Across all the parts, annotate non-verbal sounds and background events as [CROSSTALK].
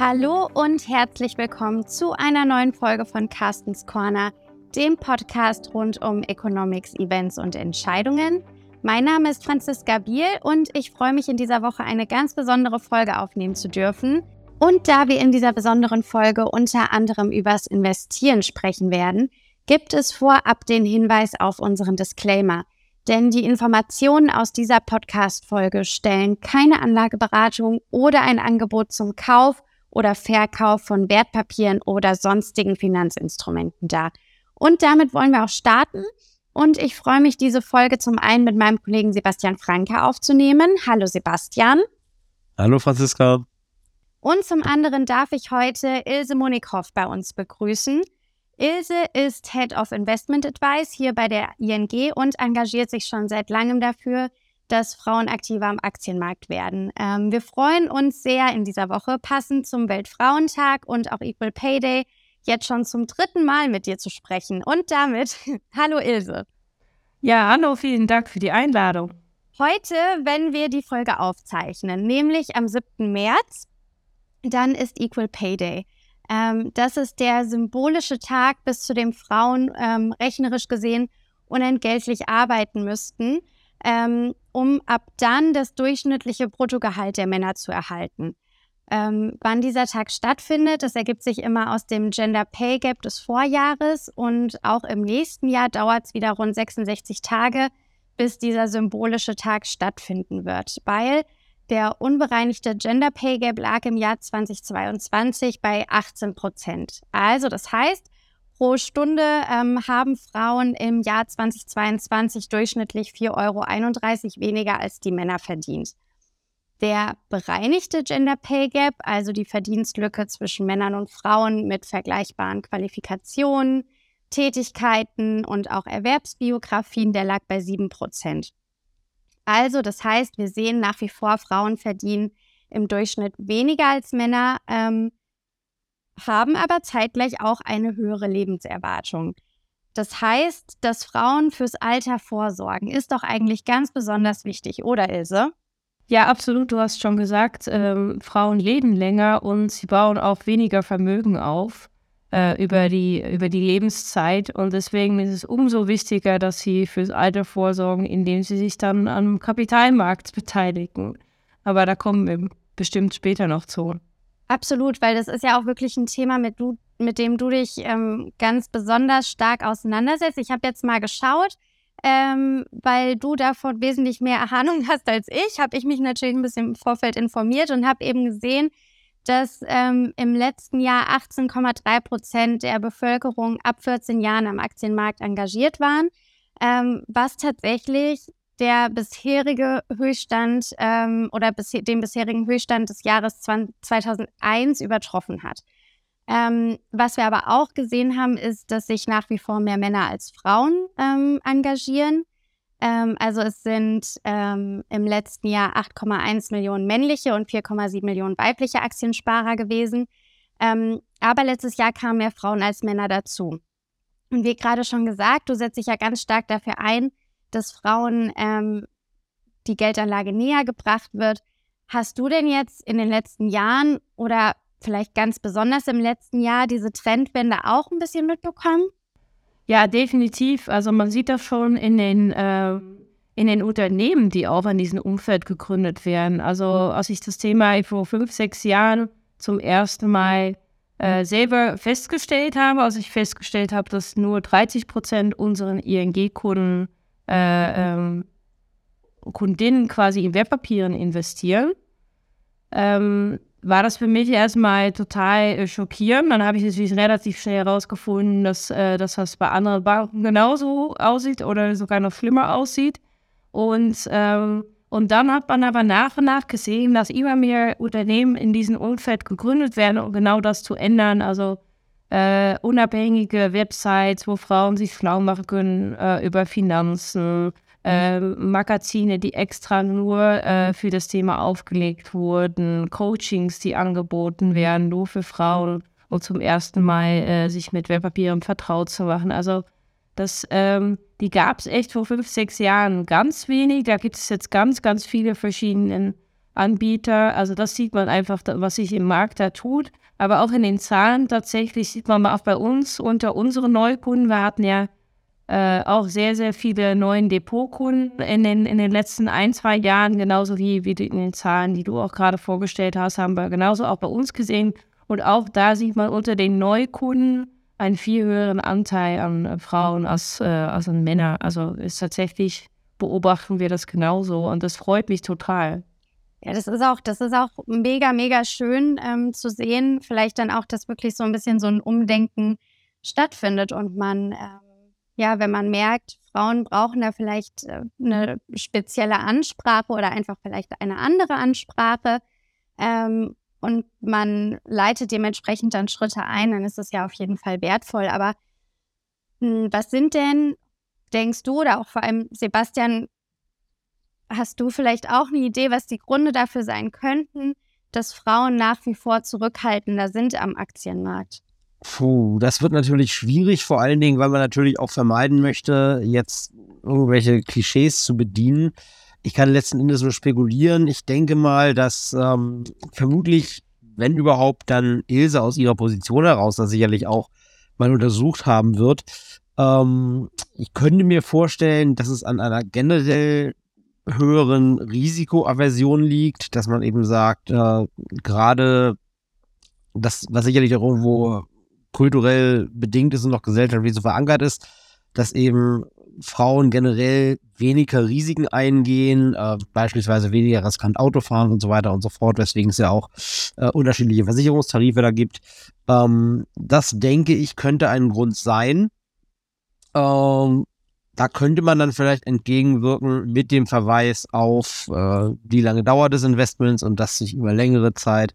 Hallo und herzlich willkommen zu einer neuen Folge von Carstens Corner, dem Podcast rund um Economics, Events und Entscheidungen. Mein Name ist Franziska Biel und ich freue mich in dieser Woche eine ganz besondere Folge aufnehmen zu dürfen. Und da wir in dieser besonderen Folge unter anderem übers Investieren sprechen werden, gibt es vorab den Hinweis auf unseren Disclaimer. Denn die Informationen aus dieser Podcast-Folge stellen keine Anlageberatung oder ein Angebot zum Kauf oder Verkauf von Wertpapieren oder sonstigen Finanzinstrumenten dar. Und damit wollen wir auch starten. Und ich freue mich, diese Folge zum einen mit meinem Kollegen Sebastian Franke aufzunehmen. Hallo Sebastian. Hallo Franziska. Und zum anderen darf ich heute Ilse Monikhoff bei uns begrüßen. Ilse ist Head of Investment Advice hier bei der ING und engagiert sich schon seit langem dafür, dass Frauen aktiver am Aktienmarkt werden. Ähm, wir freuen uns sehr in dieser Woche, passend zum Weltfrauentag und auch Equal Pay Day, jetzt schon zum dritten Mal mit dir zu sprechen. Und damit, [LAUGHS] hallo Ilse. Ja, hallo, vielen Dank für die Einladung. Heute, wenn wir die Folge aufzeichnen, nämlich am 7. März, dann ist Equal Pay Day. Ähm, das ist der symbolische Tag, bis zu dem Frauen ähm, rechnerisch gesehen unentgeltlich arbeiten müssten, ähm, um ab dann das durchschnittliche Bruttogehalt der Männer zu erhalten. Ähm, wann dieser Tag stattfindet, das ergibt sich immer aus dem Gender Pay Gap des Vorjahres und auch im nächsten Jahr dauert es wieder rund 66 Tage, bis dieser symbolische Tag stattfinden wird, weil der unbereinigte Gender Pay Gap lag im Jahr 2022 bei 18 Prozent. Also das heißt, pro Stunde ähm, haben Frauen im Jahr 2022 durchschnittlich 4,31 Euro weniger als die Männer verdient. Der bereinigte Gender Pay Gap, also die Verdienstlücke zwischen Männern und Frauen mit vergleichbaren Qualifikationen, Tätigkeiten und auch Erwerbsbiografien, der lag bei 7 Prozent. Also, das heißt, wir sehen nach wie vor, Frauen verdienen im Durchschnitt weniger als Männer, ähm, haben aber zeitgleich auch eine höhere Lebenserwartung. Das heißt, dass Frauen fürs Alter vorsorgen, ist doch eigentlich ganz besonders wichtig, oder Ilse? Ja, absolut. Du hast schon gesagt, ähm, Frauen leben länger und sie bauen auch weniger Vermögen auf äh, über, die, über die Lebenszeit. Und deswegen ist es umso wichtiger, dass sie fürs Alter vorsorgen, indem sie sich dann am Kapitalmarkt beteiligen. Aber da kommen wir bestimmt später noch zu. Absolut, weil das ist ja auch wirklich ein Thema, mit, du, mit dem du dich ähm, ganz besonders stark auseinandersetzt. Ich habe jetzt mal geschaut, ähm, weil du davon wesentlich mehr Ahnung hast als ich, habe ich mich natürlich ein bisschen im Vorfeld informiert und habe eben gesehen, dass ähm, im letzten Jahr 18,3 Prozent der Bevölkerung ab 14 Jahren am Aktienmarkt engagiert waren, ähm, was tatsächlich der bisherige Höchststand ähm, oder bis, den bisherigen Höchststand des Jahres 20, 2001 übertroffen hat. Ähm, was wir aber auch gesehen haben, ist, dass sich nach wie vor mehr Männer als Frauen ähm, engagieren. Ähm, also es sind ähm, im letzten Jahr 8,1 Millionen männliche und 4,7 Millionen weibliche Aktiensparer gewesen. Ähm, aber letztes Jahr kamen mehr Frauen als Männer dazu. Und wie gerade schon gesagt, du setzt dich ja ganz stark dafür ein, dass Frauen ähm, die Geldanlage näher gebracht wird. Hast du denn jetzt in den letzten Jahren oder vielleicht ganz besonders im letzten Jahr diese Trendwende auch ein bisschen mitbekommen? Ja, definitiv. Also man sieht das schon in den, äh, in den Unternehmen, die auch an diesem Umfeld gegründet werden. Also als ich das Thema vor fünf, sechs Jahren zum ersten Mal äh, selber festgestellt habe, als ich festgestellt habe, dass nur 30 Prozent unseren ING-Kunden äh, ähm, Kundinnen quasi in Wertpapieren investieren, ähm, war das für mich erstmal total äh, schockierend. Dann habe ich natürlich relativ schnell herausgefunden, dass, äh, dass das bei anderen Banken genauso aussieht oder sogar noch schlimmer aussieht. Und, ähm, und dann hat man aber nach und nach gesehen, dass immer mehr Unternehmen in diesem Umfeld gegründet werden, um genau das zu ändern. Also äh, unabhängige Websites, wo Frauen sich schlau machen können äh, über Finanzen, äh, Magazine, die extra nur äh, für das Thema aufgelegt wurden, Coachings, die angeboten werden, nur für Frauen, um zum ersten Mal äh, sich mit Wertpapieren vertraut zu machen. Also das, ähm, die gab es echt vor fünf, sechs Jahren ganz wenig. Da gibt es jetzt ganz, ganz viele verschiedene Anbieter. Also das sieht man einfach, was sich im Markt da tut. Aber auch in den Zahlen tatsächlich sieht man auch bei uns unter unseren Neukunden. Wir hatten ja äh, auch sehr, sehr viele neuen Depotkunden in den, in den letzten ein, zwei Jahren, genauso wie, wie in den Zahlen, die du auch gerade vorgestellt hast, haben wir genauso auch bei uns gesehen. Und auch da sieht man unter den Neukunden einen viel höheren Anteil an äh, Frauen als, äh, als an Männern. Also ist tatsächlich beobachten wir das genauso und das freut mich total. Ja, das ist auch, das ist auch mega, mega schön ähm, zu sehen. Vielleicht dann auch, dass wirklich so ein bisschen so ein Umdenken stattfindet und man, ähm, ja, wenn man merkt, Frauen brauchen da vielleicht äh, eine spezielle Ansprache oder einfach vielleicht eine andere Ansprache ähm, und man leitet dementsprechend dann Schritte ein, dann ist das ja auf jeden Fall wertvoll. Aber mh, hm, was sind denn, denkst du, oder auch vor allem Sebastian, Hast du vielleicht auch eine Idee, was die Gründe dafür sein könnten, dass Frauen nach wie vor zurückhaltender sind am Aktienmarkt? Puh, das wird natürlich schwierig, vor allen Dingen, weil man natürlich auch vermeiden möchte, jetzt irgendwelche Klischees zu bedienen. Ich kann letzten Endes nur spekulieren. Ich denke mal, dass ähm, vermutlich, wenn überhaupt, dann Ilse aus ihrer Position heraus das sicherlich auch mal untersucht haben wird. Ähm, ich könnte mir vorstellen, dass es an einer generell höheren Risikoaversion liegt, dass man eben sagt, äh, gerade das, was sicherlich auch irgendwo kulturell bedingt ist und noch gesellschaftlich so verankert ist, dass eben Frauen generell weniger Risiken eingehen, äh, beispielsweise weniger riskant Auto fahren und so weiter und so fort, weswegen es ja auch äh, unterschiedliche Versicherungstarife da gibt. Ähm, das denke ich könnte ein Grund sein. Ähm, da könnte man dann vielleicht entgegenwirken mit dem Verweis auf äh, die lange Dauer des Investments und dass sich über längere Zeit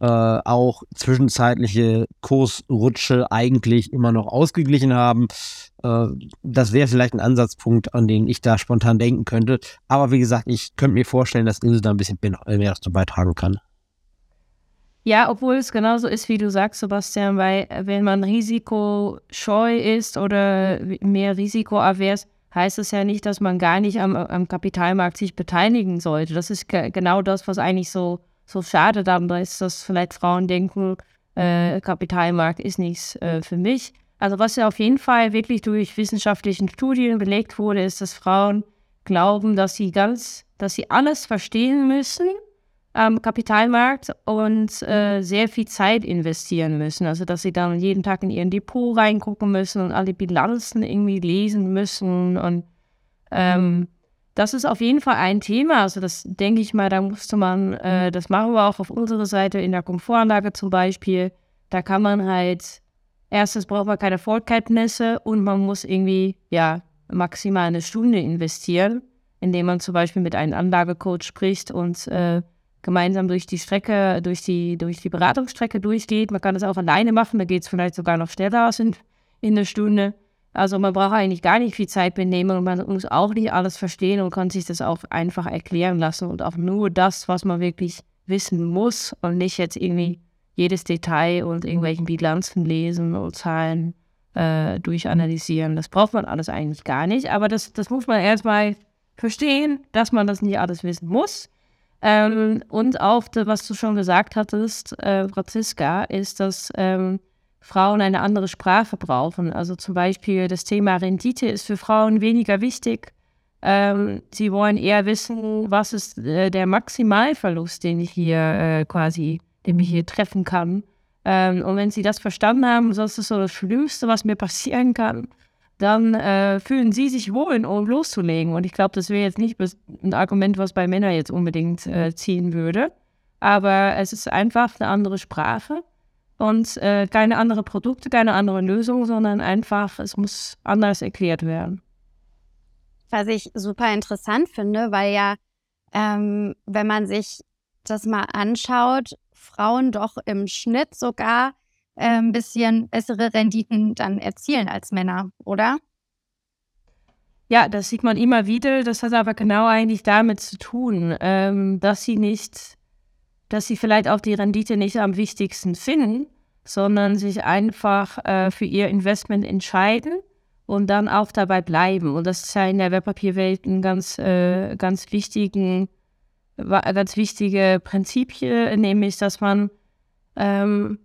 äh, auch zwischenzeitliche Kursrutsche eigentlich immer noch ausgeglichen haben. Äh, das wäre vielleicht ein Ansatzpunkt, an den ich da spontan denken könnte. Aber wie gesagt, ich könnte mir vorstellen, dass Insel da ein bisschen mehr dazu beitragen kann. Ja, obwohl es genauso ist, wie du sagst, Sebastian, weil äh, wenn man risikoscheu ist oder mehr risikoavers, heißt es ja nicht, dass man gar nicht am, am Kapitalmarkt sich beteiligen sollte. Das ist genau das, was eigentlich so, so schade daran ist, dass vielleicht Frauen denken, äh, Kapitalmarkt ist nichts äh, für mich. Also was ja auf jeden Fall wirklich durch wissenschaftlichen Studien belegt wurde, ist, dass Frauen glauben, dass sie ganz, dass sie alles verstehen müssen am Kapitalmarkt und äh, sehr viel Zeit investieren müssen. Also dass sie dann jeden Tag in ihren Depot reingucken müssen und alle Bilanzen irgendwie lesen müssen. Und ähm, das ist auf jeden Fall ein Thema. Also das denke ich mal, da musste man, äh, das machen wir auch auf unserer Seite in der Komfortanlage zum Beispiel. Da kann man halt, erstens braucht man keine Vorkenntnisse und man muss irgendwie, ja, maximal eine Stunde investieren, indem man zum Beispiel mit einem Anlagecoach spricht und äh, gemeinsam durch die Strecke, durch die, durch die Beratungsstrecke durchgeht. Man kann das auch alleine machen, da geht es vielleicht sogar noch schneller als in, in einer Stunde. Also man braucht eigentlich gar nicht viel Zeit benehmen und man muss auch nicht alles verstehen und kann sich das auch einfach erklären lassen und auch nur das, was man wirklich wissen muss und nicht jetzt irgendwie jedes Detail und irgendwelchen Bilanzen lesen und Zahlen äh, durchanalysieren. Das braucht man alles eigentlich gar nicht, aber das, das muss man erstmal verstehen, dass man das nicht alles wissen muss. Ähm, und auch, was du schon gesagt hattest, äh, Franziska, ist, dass ähm, Frauen eine andere Sprache brauchen. Also zum Beispiel das Thema Rendite ist für Frauen weniger wichtig. Ähm, sie wollen eher wissen, was ist äh, der Maximalverlust, den ich hier äh, quasi, den ich hier treffen kann. Ähm, und wenn sie das verstanden haben, das ist so das Schlimmste, was mir passieren kann dann äh, fühlen sie sich wohl, um loszulegen. Und ich glaube, das wäre jetzt nicht ein Argument, was bei Männern jetzt unbedingt äh, ziehen würde. Aber es ist einfach eine andere Sprache und äh, keine andere Produkte, keine andere Lösung, sondern einfach, es muss anders erklärt werden. Was ich super interessant finde, weil ja, ähm, wenn man sich das mal anschaut, Frauen doch im Schnitt sogar ein bisschen bessere Renditen dann erzielen als Männer, oder? Ja, das sieht man immer wieder. Das hat aber genau eigentlich damit zu tun, ähm, dass sie nicht, dass sie vielleicht auch die Rendite nicht am wichtigsten finden, sondern sich einfach äh, für ihr Investment entscheiden und dann auch dabei bleiben. Und das ist ja in der Wertpapierwelt ein ganz, äh, ganz wichtigen ganz wichtige Prinzipien, nämlich, dass man ähm,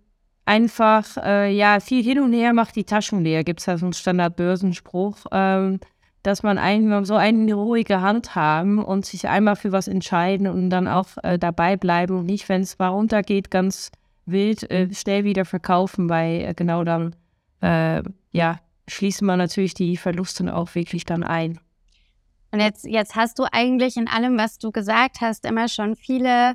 einfach äh, ja viel hin und her macht die Taschen leer. Gibt es ja so einen Standard-Börsenspruch, ähm, dass man einfach so eine ruhige Hand haben und sich einmal für was entscheiden und dann auch äh, dabei bleiben und nicht, wenn es mal runtergeht, ganz wild äh, schnell wieder verkaufen, weil äh, genau dann äh, ja schließen wir natürlich die Verluste auch wirklich dann ein. Und jetzt, jetzt hast du eigentlich in allem, was du gesagt hast, immer schon viele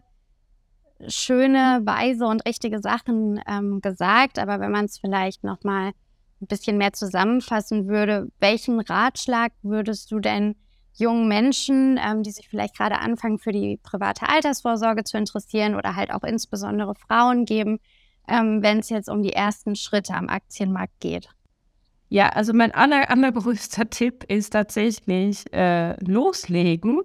schöne, weise und richtige Sachen ähm, gesagt. Aber wenn man es vielleicht nochmal ein bisschen mehr zusammenfassen würde, welchen Ratschlag würdest du denn jungen Menschen, ähm, die sich vielleicht gerade anfangen, für die private Altersvorsorge zu interessieren oder halt auch insbesondere Frauen geben, ähm, wenn es jetzt um die ersten Schritte am Aktienmarkt geht? Ja, also mein aller, allergrößter Tipp ist tatsächlich äh, loslegen,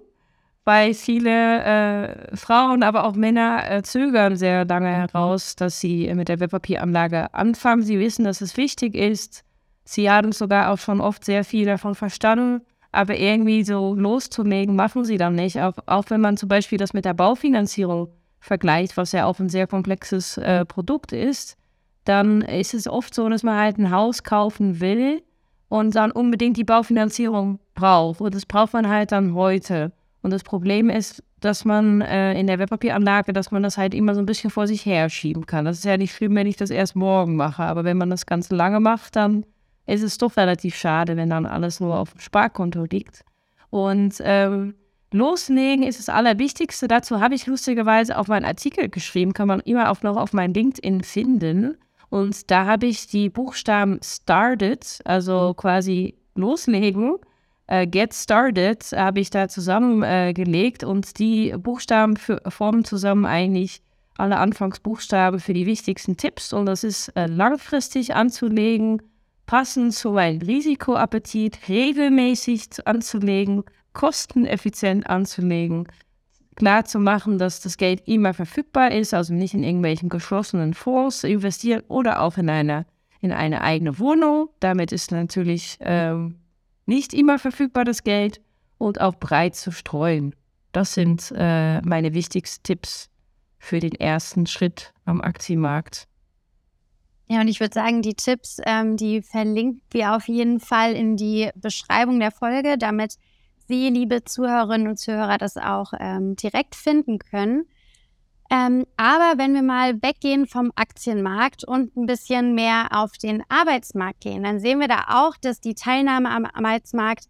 weil viele äh, Frauen, aber auch Männer äh, zögern sehr lange heraus, dass sie mit der Wertpapieranlage anfangen. Sie wissen, dass es wichtig ist. Sie haben sogar auch schon oft sehr viel davon verstanden, aber irgendwie so loszulegen, machen sie dann nicht. Auch, auch wenn man zum Beispiel das mit der Baufinanzierung vergleicht, was ja auch ein sehr komplexes äh, Produkt ist dann ist es oft so, dass man halt ein Haus kaufen will und dann unbedingt die Baufinanzierung braucht. Und das braucht man halt dann heute. Und das Problem ist, dass man äh, in der Wertpapieranlage, dass man das halt immer so ein bisschen vor sich her schieben kann. Das ist ja nicht schlimm, wenn ich das erst morgen mache. Aber wenn man das ganz lange macht, dann ist es doch relativ schade, wenn dann alles nur auf dem Sparkonto liegt. Und ähm, loslegen ist das Allerwichtigste. Dazu habe ich lustigerweise auch meinen Artikel geschrieben, kann man immer auch noch auf mein LinkedIn finden. Und da habe ich die Buchstaben started, also quasi loslegen, äh, get started, habe ich da zusammengelegt äh, und die Buchstaben für, formen zusammen eigentlich alle Anfangsbuchstaben für die wichtigsten Tipps. Und das ist äh, langfristig anzulegen, passend zu meinem Risikoappetit, regelmäßig anzulegen, kosteneffizient anzulegen, klar zu machen, dass das Geld immer verfügbar ist, also nicht in irgendwelchen geschlossenen Fonds investieren oder auch in eine, in eine eigene Wohnung. Damit ist natürlich ähm, nicht immer verfügbar das Geld und auch breit zu streuen. Das sind äh, meine wichtigsten Tipps für den ersten Schritt am Aktienmarkt. Ja, und ich würde sagen, die Tipps, ähm, die verlinken wir auf jeden Fall in die Beschreibung der Folge, damit Sie, liebe Zuhörerinnen und Zuhörer, das auch ähm, direkt finden können. Ähm, aber wenn wir mal weggehen vom Aktienmarkt und ein bisschen mehr auf den Arbeitsmarkt gehen, dann sehen wir da auch, dass die Teilnahme am Arbeitsmarkt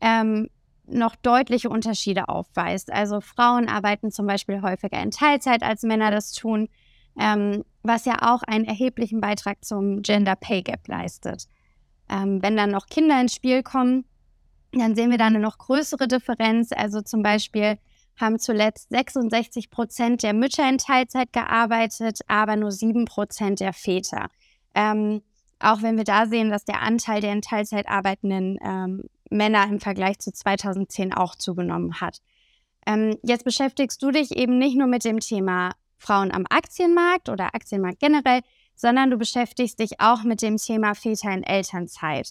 ähm, noch deutliche Unterschiede aufweist. Also Frauen arbeiten zum Beispiel häufiger in Teilzeit, als Männer das tun, ähm, was ja auch einen erheblichen Beitrag zum Gender Pay Gap leistet. Ähm, wenn dann noch Kinder ins Spiel kommen, dann sehen wir da eine noch größere Differenz. Also zum Beispiel haben zuletzt 66 Prozent der Mütter in Teilzeit gearbeitet, aber nur 7 Prozent der Väter. Ähm, auch wenn wir da sehen, dass der Anteil der in Teilzeit arbeitenden ähm, Männer im Vergleich zu 2010 auch zugenommen hat. Ähm, jetzt beschäftigst du dich eben nicht nur mit dem Thema Frauen am Aktienmarkt oder Aktienmarkt generell, sondern du beschäftigst dich auch mit dem Thema Väter in Elternzeit.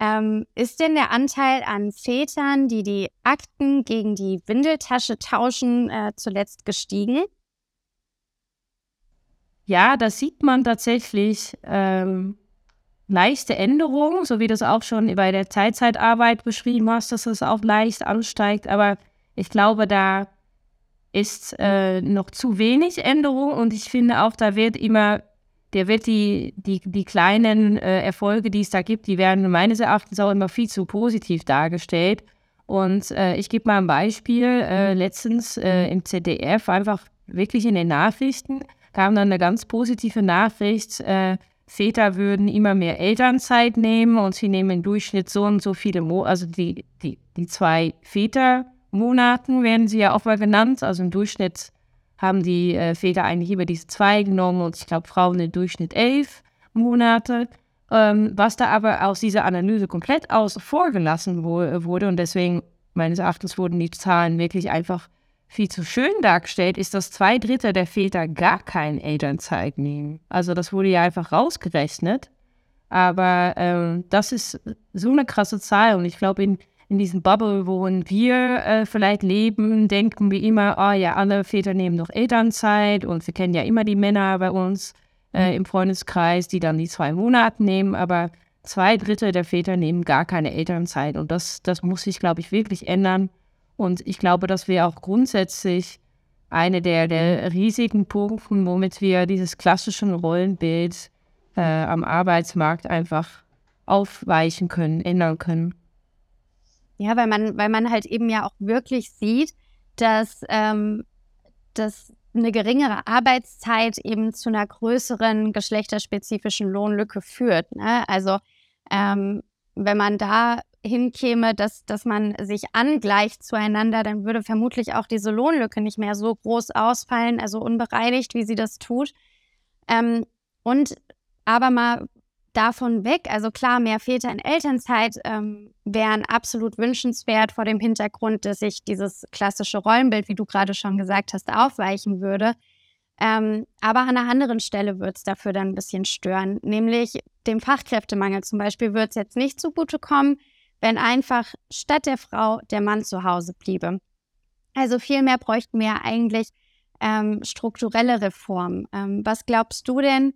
Ähm, ist denn der Anteil an Vätern, die die Akten gegen die Windeltasche tauschen, äh, zuletzt gestiegen? Ja, da sieht man tatsächlich ähm, leichte Änderungen, so wie du es auch schon bei der Teilzeitarbeit beschrieben hast, dass es auch leicht ansteigt. Aber ich glaube, da ist äh, noch zu wenig Änderung und ich finde auch, da wird immer der wird die, die, die kleinen äh, Erfolge, die es da gibt, die werden meines Erachtens auch immer viel zu positiv dargestellt. Und äh, ich gebe mal ein Beispiel. Äh, letztens äh, im ZDF, einfach wirklich in den Nachrichten, kam dann eine ganz positive Nachricht. Äh, Väter würden immer mehr Elternzeit nehmen und sie nehmen im Durchschnitt so und so viele, Mo also die, die, die zwei Vätermonaten werden sie ja auch mal genannt, also im Durchschnitt haben die äh, Väter eigentlich über diese zwei genommen und ich glaube Frauen im Durchschnitt elf Monate. Ähm, was da aber aus dieser Analyse komplett außen vor gelassen wo, wurde und deswegen meines Erachtens wurden die Zahlen wirklich einfach viel zu schön dargestellt, ist, dass zwei Drittel der Väter gar keine Elternzeit nehmen. Also das wurde ja einfach rausgerechnet. Aber ähm, das ist so eine krasse Zahl und ich glaube, in, in diesem Bubble, wo wir äh, vielleicht leben, denken wir immer, oh ja, alle Väter nehmen doch Elternzeit und wir kennen ja immer die Männer bei uns äh, im Freundeskreis, die dann die zwei Monate nehmen, aber zwei Drittel der Väter nehmen gar keine Elternzeit und das, das muss sich, glaube ich, wirklich ändern. Und ich glaube, dass wir auch grundsätzlich eine der, der riesigen Punkte, womit wir dieses klassische Rollenbild äh, am Arbeitsmarkt einfach aufweichen können, ändern können. Ja, weil man, weil man halt eben ja auch wirklich sieht, dass, ähm, dass eine geringere Arbeitszeit eben zu einer größeren geschlechterspezifischen Lohnlücke führt. Ne? Also ähm, wenn man da hinkäme, dass, dass man sich angleicht zueinander, dann würde vermutlich auch diese Lohnlücke nicht mehr so groß ausfallen, also unbereinigt, wie sie das tut. Ähm, und aber mal davon weg, also klar, mehr Väter in Elternzeit ähm, wären absolut wünschenswert vor dem Hintergrund, dass sich dieses klassische Rollenbild, wie du gerade schon gesagt hast, aufweichen würde. Ähm, aber an einer anderen Stelle wird es dafür dann ein bisschen stören, nämlich dem Fachkräftemangel zum Beispiel wird es jetzt nicht zugutekommen, wenn einfach statt der Frau der Mann zu Hause bliebe. Also vielmehr bräuchten wir eigentlich ähm, strukturelle Reformen. Ähm, was glaubst du denn,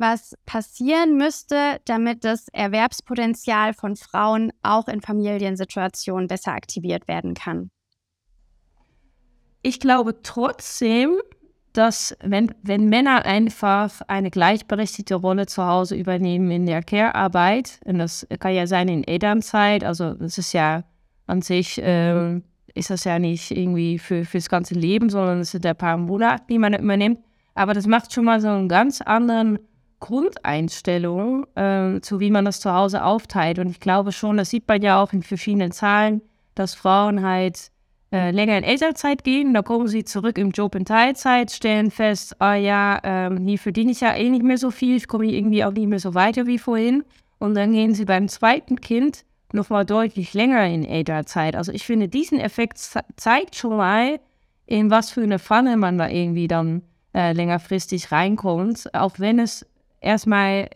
was passieren müsste, damit das Erwerbspotenzial von Frauen auch in Familiensituationen besser aktiviert werden kann? Ich glaube trotzdem, dass wenn, wenn Männer einfach eine gleichberechtigte Rolle zu Hause übernehmen in der Care-Arbeit, und das kann ja sein in Elternzeit, also das ist ja an sich, äh, ist das ja nicht irgendwie für, fürs ganze Leben, sondern es sind ein paar Monate, die man übernimmt. Aber das macht schon mal so einen ganz anderen Grundeinstellung, äh, zu wie man das zu Hause aufteilt. Und ich glaube schon, das sieht man ja auch in verschiedenen Zahlen, dass Frauen halt äh, länger in Elternzeit gehen, da kommen sie zurück im Job in Teilzeit, stellen fest, ah ja, ähm, hier verdiene ich ja eh nicht mehr so viel, ich komme irgendwie auch nicht mehr so weiter wie vorhin. Und dann gehen sie beim zweiten Kind nochmal deutlich länger in Elternzeit. Also ich finde, diesen Effekt zeigt schon mal, in was für eine Pfanne man da irgendwie dann äh, längerfristig reinkommt, auch wenn es erstmal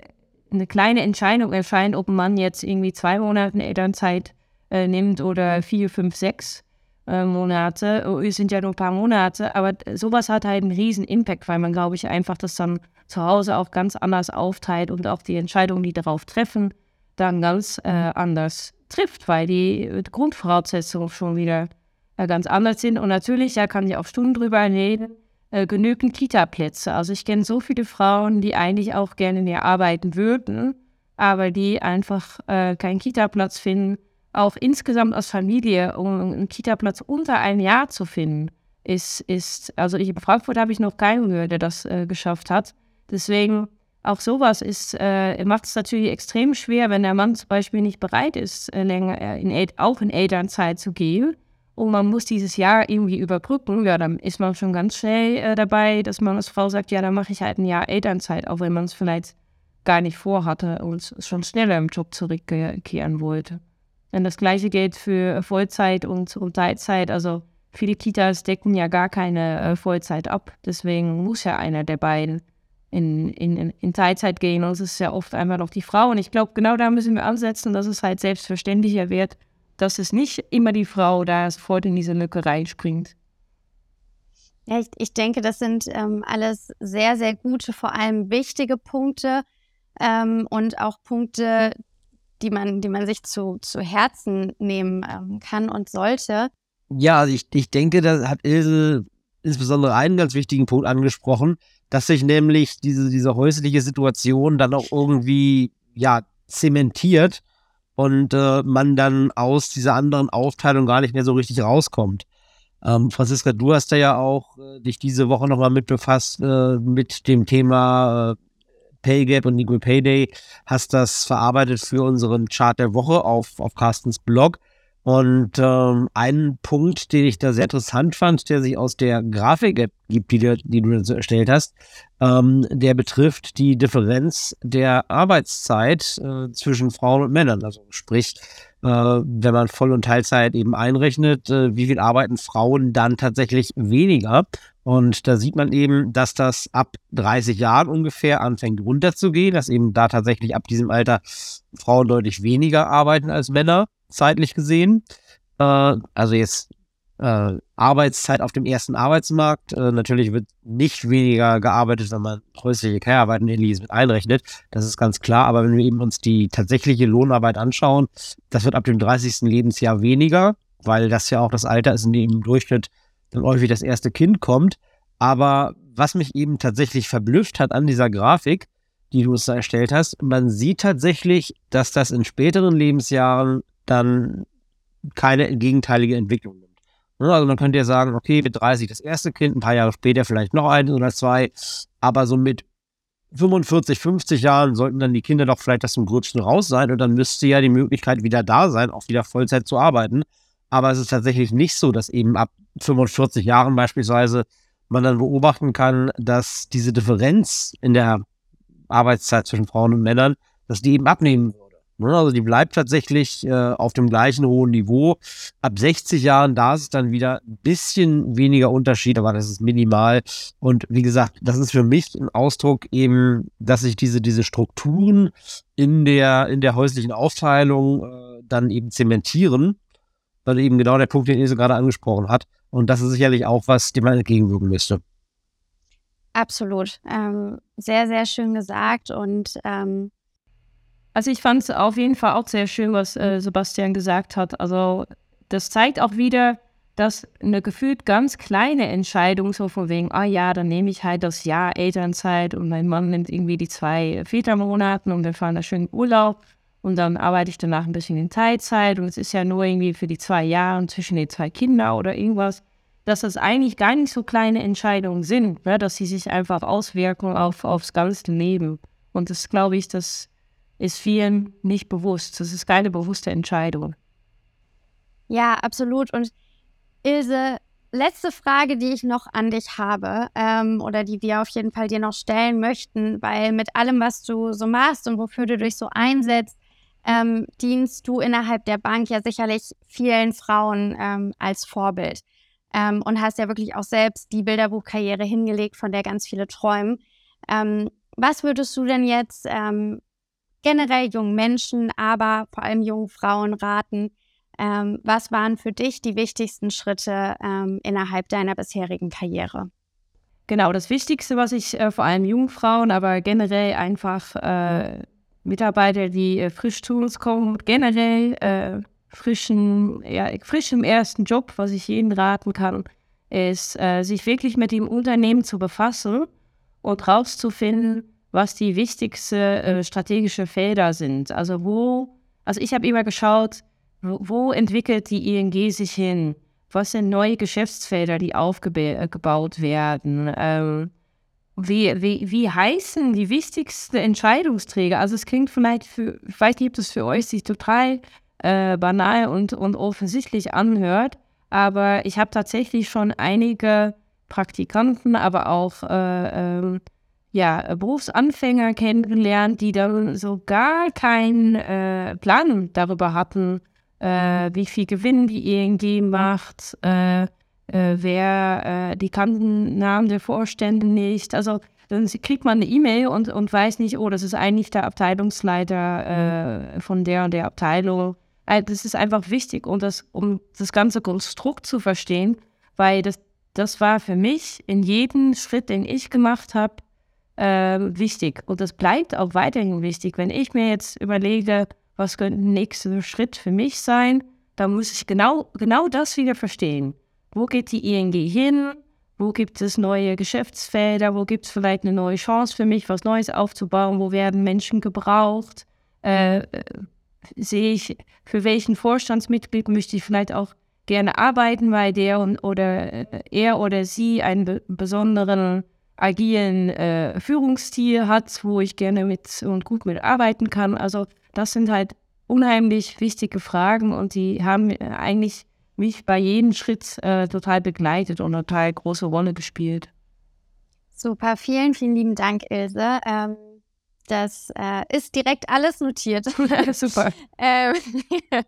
eine kleine Entscheidung erscheint, ob man jetzt irgendwie zwei Monate Elternzeit äh, nimmt oder vier, fünf, sechs äh, Monate. Oh, es sind ja nur ein paar Monate, aber sowas hat halt einen riesen Impact, weil man, glaube ich, einfach das dann zu Hause auch ganz anders aufteilt und auch die Entscheidungen, die darauf treffen, dann ganz äh, anders trifft, weil die Grundvoraussetzungen schon wieder äh, ganz anders sind. Und natürlich, da kann ich auch Stunden drüber reden, äh, genügend Kita-Plätze. Also ich kenne so viele Frauen, die eigentlich auch gerne mehr arbeiten würden, aber die einfach äh, keinen Kita-Platz finden auch insgesamt als Familie, um einen Kita-Platz unter einem Jahr zu finden, ist, ist also ich, in Frankfurt habe ich noch keinen gehört, der das äh, geschafft hat. Deswegen auch sowas ist, äh, macht es natürlich extrem schwer, wenn der Mann zum Beispiel nicht bereit ist, äh, länger äh, in auch in Elternzeit zu gehen. Und man muss dieses Jahr irgendwie überbrücken. Ja, dann ist man schon ganz schnell äh, dabei, dass man als Frau sagt, ja, dann mache ich halt ein Jahr Elternzeit, auch wenn man es vielleicht gar nicht vorhatte und schon schneller im Job zurückkehren wollte. Denn das gleiche gilt für Vollzeit und, und Teilzeit. Also viele Kitas decken ja gar keine äh, Vollzeit ab. Deswegen muss ja einer der beiden in, in, in Teilzeit gehen. Und es ist ja oft einfach noch die Frau. Und ich glaube, genau da müssen wir ansetzen, dass es halt selbstverständlicher wird, dass es nicht immer die Frau da sofort in diese Lücke reinspringt. Ja, ich, ich denke, das sind ähm, alles sehr, sehr gute, vor allem wichtige Punkte ähm, und auch Punkte, die man, die man sich zu, zu Herzen nehmen ähm, kann und sollte. Ja, also ich, ich denke, da hat Ilse insbesondere einen ganz wichtigen Punkt angesprochen, dass sich nämlich diese, diese häusliche Situation dann auch irgendwie, ja, zementiert und äh, man dann aus dieser anderen Aufteilung gar nicht mehr so richtig rauskommt. Ähm, Franziska, du hast da ja auch äh, dich diese Woche nochmal mit befasst äh, mit dem Thema äh, Pay Gap und Equal Pay Day, hast das verarbeitet für unseren Chart der Woche auf, auf Carstens Blog. Und ähm, ein Punkt, den ich da sehr interessant fand, der sich aus der Grafik gibt, die, die du erstellt hast, ähm, der betrifft die Differenz der Arbeitszeit äh, zwischen Frauen und Männern. Also sprich, wenn man Voll- und Teilzeit eben einrechnet, äh, wie viel arbeiten Frauen dann tatsächlich weniger und da sieht man eben, dass das ab 30 Jahren ungefähr anfängt runterzugehen, dass eben da tatsächlich ab diesem Alter Frauen deutlich weniger arbeiten als Männer, zeitlich gesehen. Äh, also jetzt äh, Arbeitszeit auf dem ersten Arbeitsmarkt. Äh, natürlich wird nicht weniger gearbeitet, wenn man häusliche Care-Arbeit und ähnliches mit einrechnet. Das ist ganz klar. Aber wenn wir eben uns die tatsächliche Lohnarbeit anschauen, das wird ab dem 30. Lebensjahr weniger, weil das ja auch das Alter ist, in dem im Durchschnitt dann häufig das erste Kind kommt. Aber was mich eben tatsächlich verblüfft hat an dieser Grafik, die du uns da erstellt hast, man sieht tatsächlich, dass das in späteren Lebensjahren dann keine gegenteilige Entwicklung also man könnte ja sagen, okay, mit 30 das erste Kind, ein paar Jahre später vielleicht noch eins oder zwei, aber so mit 45, 50 Jahren sollten dann die Kinder doch vielleicht aus dem Gröbsten raus sein und dann müsste ja die Möglichkeit wieder da sein, auch wieder Vollzeit zu arbeiten. Aber es ist tatsächlich nicht so, dass eben ab 45 Jahren beispielsweise man dann beobachten kann, dass diese Differenz in der Arbeitszeit zwischen Frauen und Männern, dass die eben abnehmen. Ne, also die bleibt tatsächlich äh, auf dem gleichen hohen Niveau. Ab 60 Jahren, da ist es dann wieder ein bisschen weniger Unterschied, aber das ist minimal. Und wie gesagt, das ist für mich ein Ausdruck eben, dass sich diese, diese Strukturen in der, in der häuslichen Aufteilung äh, dann eben zementieren. Weil eben genau der Punkt, den Ilse gerade angesprochen hat. Und das ist sicherlich auch was, dem man entgegenwirken müsste. Absolut. Ähm, sehr, sehr schön gesagt und ähm also ich fand es auf jeden Fall auch sehr schön, was äh, Sebastian gesagt hat. Also das zeigt auch wieder, dass eine gefühlt ganz kleine Entscheidung so von wegen, ah ja, dann nehme ich halt das Jahr Elternzeit und mein Mann nimmt irgendwie die zwei Vätermonaten und wir fahren da schön Urlaub und dann arbeite ich danach ein bisschen in Teilzeit und es ist ja nur irgendwie für die zwei Jahre zwischen den zwei Kindern oder irgendwas, dass das eigentlich gar nicht so kleine Entscheidungen sind, ne? dass sie sich einfach auswirken auf, aufs ganze Leben. Und das glaube ich, das ist vielen nicht bewusst. Das ist keine bewusste Entscheidung. Ja, absolut. Und Ilse, letzte Frage, die ich noch an dich habe ähm, oder die wir auf jeden Fall dir noch stellen möchten, weil mit allem, was du so machst und wofür du dich so einsetzt, ähm, dienst du innerhalb der Bank ja sicherlich vielen Frauen ähm, als Vorbild ähm, und hast ja wirklich auch selbst die Bilderbuchkarriere hingelegt, von der ganz viele träumen. Ähm, was würdest du denn jetzt ähm, generell jungen Menschen, aber vor allem jungen Frauen raten? Ähm, was waren für dich die wichtigsten Schritte ähm, innerhalb deiner bisherigen Karriere? Genau, das Wichtigste, was ich äh, vor allem jungen Frauen, aber generell einfach äh, Mitarbeiter, die äh, frisch zu uns kommen, generell äh, frischen, ja, frisch im ersten Job, was ich jedem raten kann, ist, äh, sich wirklich mit dem Unternehmen zu befassen und rauszufinden, was die wichtigsten äh, strategische Felder sind. Also wo, also ich habe immer geschaut, wo, wo, entwickelt die ING sich hin? Was sind neue Geschäftsfelder, die aufgebaut äh, werden? Ähm, wie, wie, wie heißen die wichtigsten Entscheidungsträger? Also es klingt vielleicht für, ich weiß nicht, ob das für euch sich total äh, banal und, und offensichtlich anhört, aber ich habe tatsächlich schon einige Praktikanten, aber auch äh, ähm, ja, Berufsanfänger kennengelernt, die dann so gar keinen äh, Plan darüber hatten, äh, wie viel Gewinn die ING macht, äh, äh, wer, äh, die kannten Namen der Vorstände nicht. Also dann kriegt man eine E-Mail und, und weiß nicht, oh, das ist eigentlich der Abteilungsleiter äh, von der und der Abteilung. Das ist einfach wichtig, um das, um das ganze Konstrukt zu verstehen, weil das, das war für mich in jedem Schritt, den ich gemacht habe, äh, wichtig. Und das bleibt auch weiterhin wichtig. Wenn ich mir jetzt überlege, was könnte der nächste Schritt für mich sein, dann muss ich genau, genau das wieder verstehen. Wo geht die ING hin? Wo gibt es neue Geschäftsfelder? Wo gibt es vielleicht eine neue Chance für mich, was Neues aufzubauen? Wo werden Menschen gebraucht? Äh, sehe ich, für welchen Vorstandsmitglied möchte ich vielleicht auch gerne arbeiten, weil der oder äh, er oder sie einen besonderen agilen äh, Führungsstil hat, wo ich gerne mit und gut mitarbeiten kann. Also das sind halt unheimlich wichtige Fragen und die haben eigentlich mich bei jedem Schritt äh, total begleitet und eine total große Rolle gespielt. Super, vielen, vielen lieben Dank, Ilse. Ähm, das äh, ist direkt alles notiert. [LAUGHS] Super. ähm, [LAUGHS]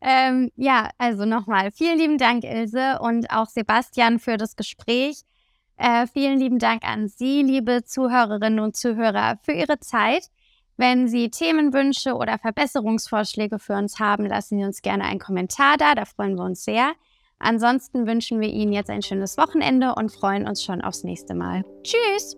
ähm, ja, also nochmal, vielen lieben Dank, Ilse, und auch Sebastian für das Gespräch. Äh, vielen lieben Dank an Sie, liebe Zuhörerinnen und Zuhörer, für Ihre Zeit. Wenn Sie Themenwünsche oder Verbesserungsvorschläge für uns haben, lassen Sie uns gerne einen Kommentar da, da freuen wir uns sehr. Ansonsten wünschen wir Ihnen jetzt ein schönes Wochenende und freuen uns schon aufs nächste Mal. Tschüss!